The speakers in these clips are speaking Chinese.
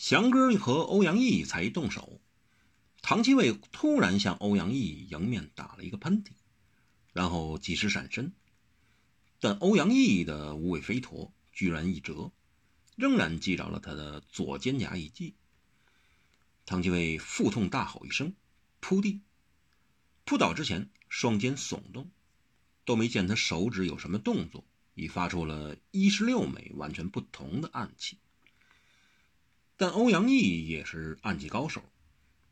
祥哥和欧阳毅才一动手，唐七卫突然向欧阳毅迎面打了一个喷嚏，然后及时闪身，但欧阳毅的无尾飞陀居然一折，仍然击着了他的左肩胛一记。唐七卫腹痛大吼一声，扑地，扑倒之前双肩耸动，都没见他手指有什么动作。已发出了一十六枚完全不同的暗器，但欧阳毅也是暗器高手，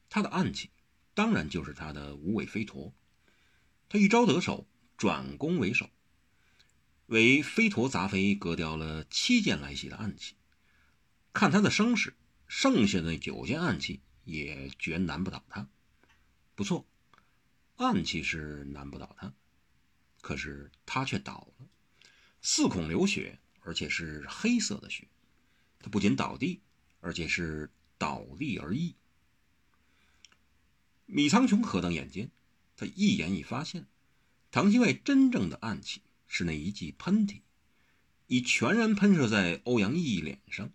他的暗器当然就是他的无尾飞陀。他一招得手，转攻为守，为飞陀砸飞，割掉了七件来袭的暗器。看他的声势，剩下的九件暗器也绝难不倒他。不错，暗器是难不倒他，可是他却倒了。四孔流血，而且是黑色的血。他不仅倒地，而且是倒立而缢。米苍穹何等眼尖，他一眼已发现，唐七卫真正的暗器是那一记喷嚏，已全然喷射在欧阳毅脸上。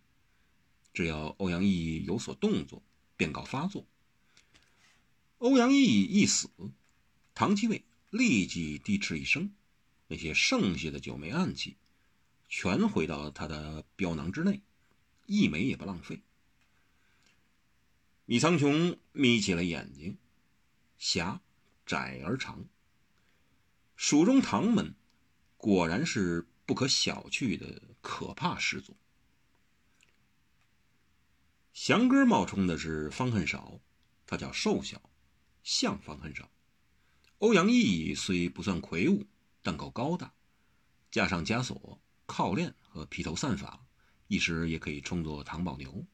只要欧阳毅有所动作，便告发作。欧阳毅一死，唐七卫立即低斥一声。那些剩下的九枚暗器，全回到他的镖囊之内，一枚也不浪费。米苍穹眯起了眼睛，狭窄而长。蜀中唐门果然是不可小觑的可怕始祖。祥哥冒充的是方恨少，他叫瘦小，像方恨少。欧阳毅虽不算魁梧。但够高大，加上枷锁、铐链和披头散发，一时也可以充作唐宝牛。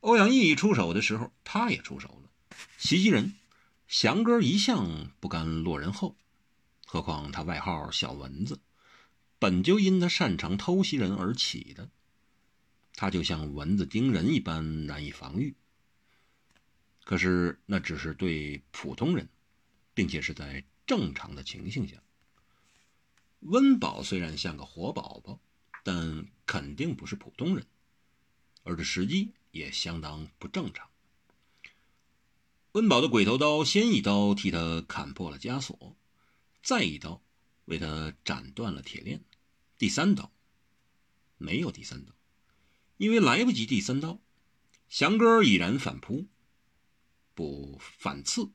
欧阳毅出手的时候，他也出手了。袭击人，祥哥一向不甘落人后，何况他外号小蚊子，本就因他擅长偷袭人而起的。他就像蚊子叮人一般难以防御。可是那只是对普通人，并且是在正常的情形下。温饱虽然像个活宝宝，但肯定不是普通人，而这时机也相当不正常。温宝的鬼头刀先一刀替他砍破了枷锁，再一刀为他斩断了铁链，第三刀没有第三刀，因为来不及第三刀，祥哥已然反扑，不反刺，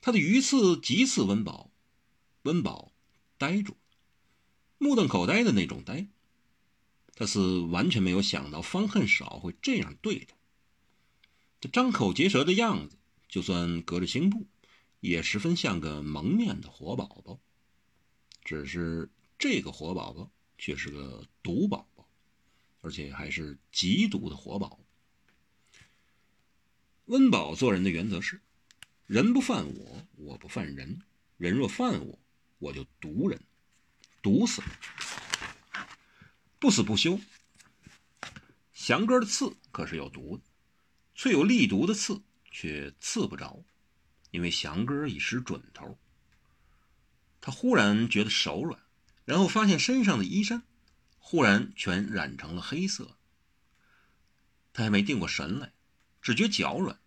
他的鱼刺急刺温宝，温宝。呆住了，目瞪口呆的那种呆。他是完全没有想到方恨少会这样对他。这张口结舌的样子，就算隔着青布，也十分像个蒙面的活宝宝。只是这个活宝宝却是个毒宝宝，而且还是极毒的活宝。温饱做人的原则是：人不犯我，我不犯人；人若犯我，我就毒人，毒死，不死不休。祥哥的刺可是有毒的，却有利毒的刺却刺不着，因为祥哥已失准头。他忽然觉得手软，然后发现身上的衣衫忽然全染成了黑色。他还没定过神来，只觉脚软，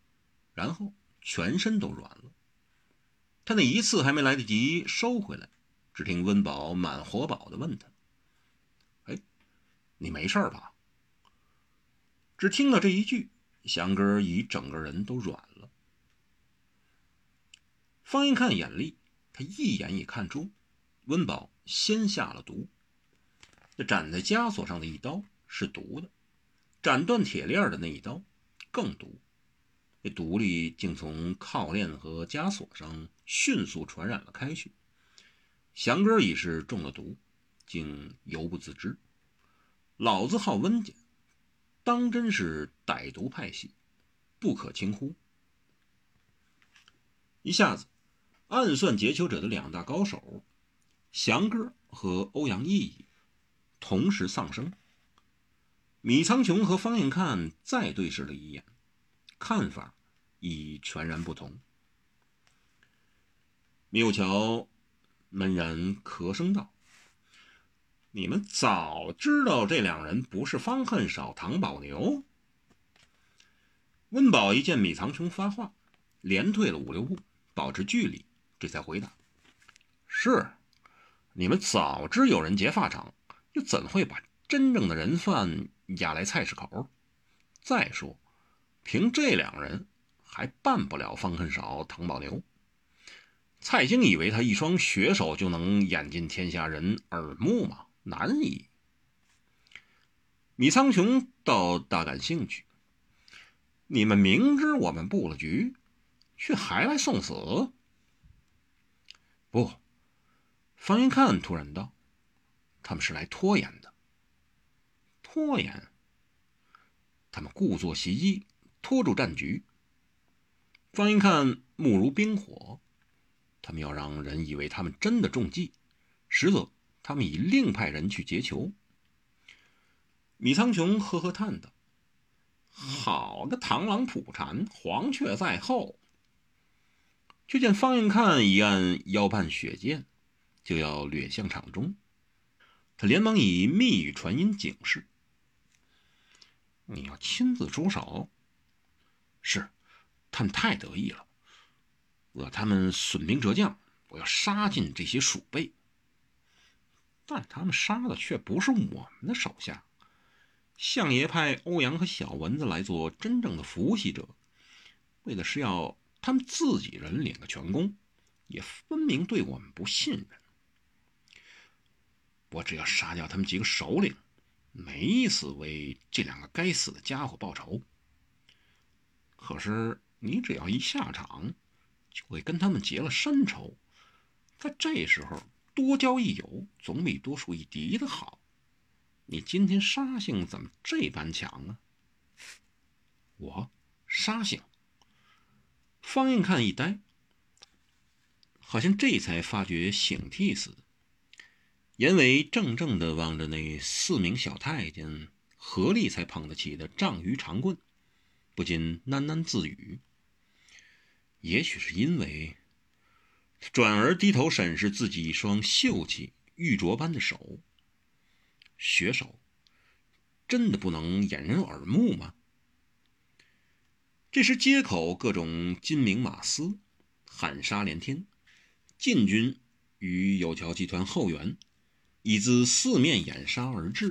然后全身都软了。他那一次还没来得及收回来，只听温饱满活宝的问他：“，你没事吧？”只听到这一句，祥哥已整个人都软了。方英看眼力，他一眼已看出，温宝先下了毒。这斩在枷锁上的一刀是毒的，斩断铁链的那一刀更毒。这毒力竟从铐链和枷锁上迅速传染了开去。祥哥已是中了毒，竟犹不自知。老字号温家，当真是歹毒派系，不可轻忽。一下子，暗算劫囚者的两大高手，祥哥和欧阳毅同时丧生。米苍穹和方应看再对视了一眼。看法已全然不同。缪桥闷然咳声道：“你们早知道这两人不是方恨少、唐宝牛，温宝一见米苍穹发话，连退了五六步，保持距离，这才回答：“是，你们早知有人劫法场，又怎会把真正的人犯押来菜市口？再说，凭这两人，还办不了方恨少、唐宝牛。蔡京以为他一双血手就能演进天下人耳目吗？难以。”米苍穹倒大感兴趣。你们明知我们布了局，却还来送死？不，方云看突然道：“他们是来拖延的。拖延？他们故作袭击，拖住战局。”方云看目如冰火，他们要让人以为他们真的中计，实则他们已另派人去劫囚。米苍穹呵呵叹道：“好个螳螂捕蝉，黄雀在后。”却见方应看一按腰畔血剑，就要掠向场中。他连忙以密语传音警示：“你要亲自出手。”是，他们太得意了。我他们损兵折将，我要杀尽这些鼠辈。但他们杀的却不是我们的手下。相爷派欧阳和小蚊子来做真正的伏羲者，为的是要他们自己人领个全功，也分明对我们不信任。我只要杀掉他们几个首领，没死为这两个该死的家伙报仇。可是你只要一下场，就会跟他们结了深仇，在这时候多交一友，总比多树一敌的好。你今天杀性怎么这般强啊？我杀性。方应看一呆，好像这才发觉醒替似的。严伟怔怔的望着那四名小太监合力才捧得起的丈鱼长棍，不禁喃喃自语：也许是因为……转而低头审视自己一双秀气玉镯般的手。血手，真的不能掩人耳目吗？这时街口各种金鸣马嘶，喊杀连天。晋军与有桥集团后援，已自四面掩杀而至。